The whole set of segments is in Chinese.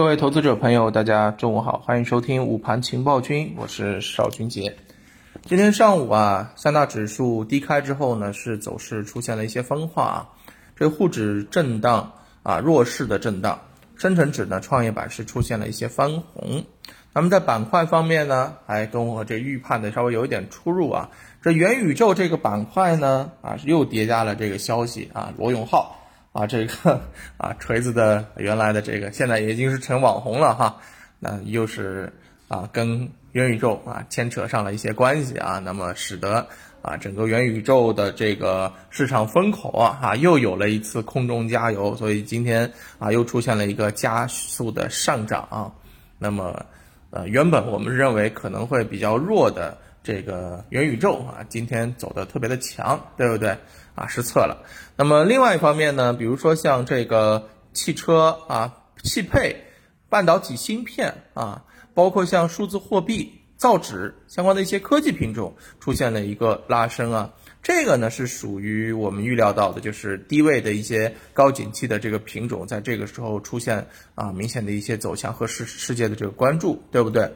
各位投资者朋友，大家中午好，欢迎收听午盘情报君，我是邵军杰。今天上午啊，三大指数低开之后呢，是走势出现了一些分化啊，这沪指震荡啊，弱势的震荡，深成指呢，创业板是出现了一些翻红。那么在板块方面呢，还跟我这预判的稍微有一点出入啊。这元宇宙这个板块呢，啊，又叠加了这个消息啊，罗永浩。啊，这个啊，锤子的原来的这个，现在已经是成网红了哈。那又是啊，跟元宇宙啊牵扯上了一些关系啊，那么使得啊整个元宇宙的这个市场风口啊哈又有了一次空中加油，所以今天啊又出现了一个加速的上涨。那么呃，原本我们认为可能会比较弱的。这个元宇宙啊，今天走的特别的强，对不对啊？失策了。那么另外一方面呢，比如说像这个汽车啊、汽配、半导体芯片啊，包括像数字货币、造纸相关的一些科技品种出现了一个拉升啊。这个呢是属于我们预料到的，就是低位的一些高景气的这个品种，在这个时候出现啊明显的一些走强和世世界的这个关注，对不对？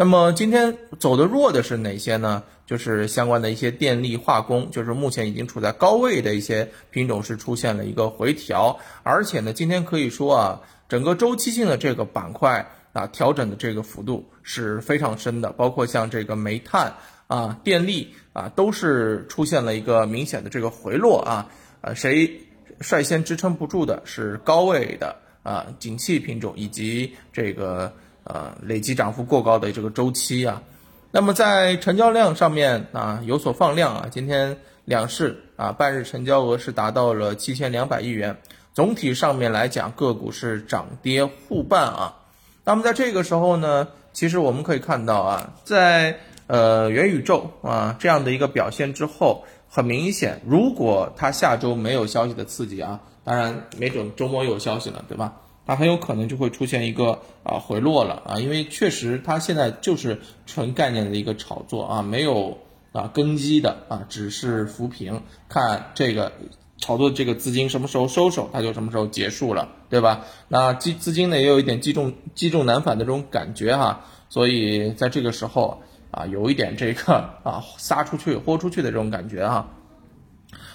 那么今天走的弱的是哪些呢？就是相关的一些电力化工，就是目前已经处在高位的一些品种是出现了一个回调，而且呢，今天可以说啊，整个周期性的这个板块啊，调整的这个幅度是非常深的，包括像这个煤炭啊、电力啊，都是出现了一个明显的这个回落啊。呃，谁率先支撑不住的是高位的啊，景气品种以及这个。呃，累计涨幅过高的这个周期啊，那么在成交量上面啊有所放量啊，今天两市啊半日成交额是达到了七千两百亿元，总体上面来讲个股是涨跌互半啊。那么在这个时候呢，其实我们可以看到啊，在呃元宇宙啊这样的一个表现之后，很明显，如果它下周没有消息的刺激啊，当然没准周末有消息了，对吧？它很有可能就会出现一个啊回落了啊，因为确实它现在就是纯概念的一个炒作啊，没有啊根基的啊，只是浮萍，看这个炒作这个资金什么时候收手，它就什么时候结束了，对吧？那基资金呢也有一点积重积重难返的这种感觉哈，所以在这个时候啊，有一点这个啊撒出去豁出去的这种感觉哈。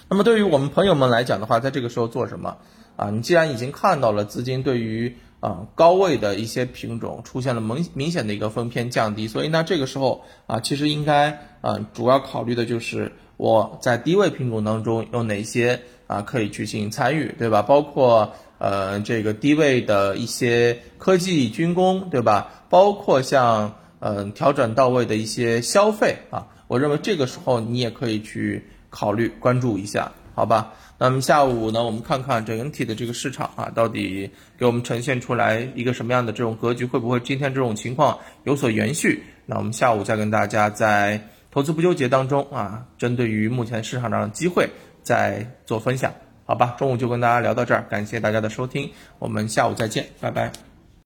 那么对于我们朋友们来讲的话，在这个时候做什么？啊，你既然已经看到了资金对于啊高位的一些品种出现了明明显的一个分偏降低，所以呢这个时候啊其实应该啊主要考虑的就是我在低位品种当中有哪些啊可以去进行参与，对吧？包括呃这个低位的一些科技军工，对吧？包括像嗯调整到位的一些消费啊，我认为这个时候你也可以去考虑关注一下。好吧，那么下午呢，我们看看整体的这个市场啊，到底给我们呈现出来一个什么样的这种格局，会不会今天这种情况有所延续？那我们下午再跟大家在投资不纠结当中啊，针对于目前市场上的机会再做分享，好吧？中午就跟大家聊到这儿，感谢大家的收听，我们下午再见，拜拜。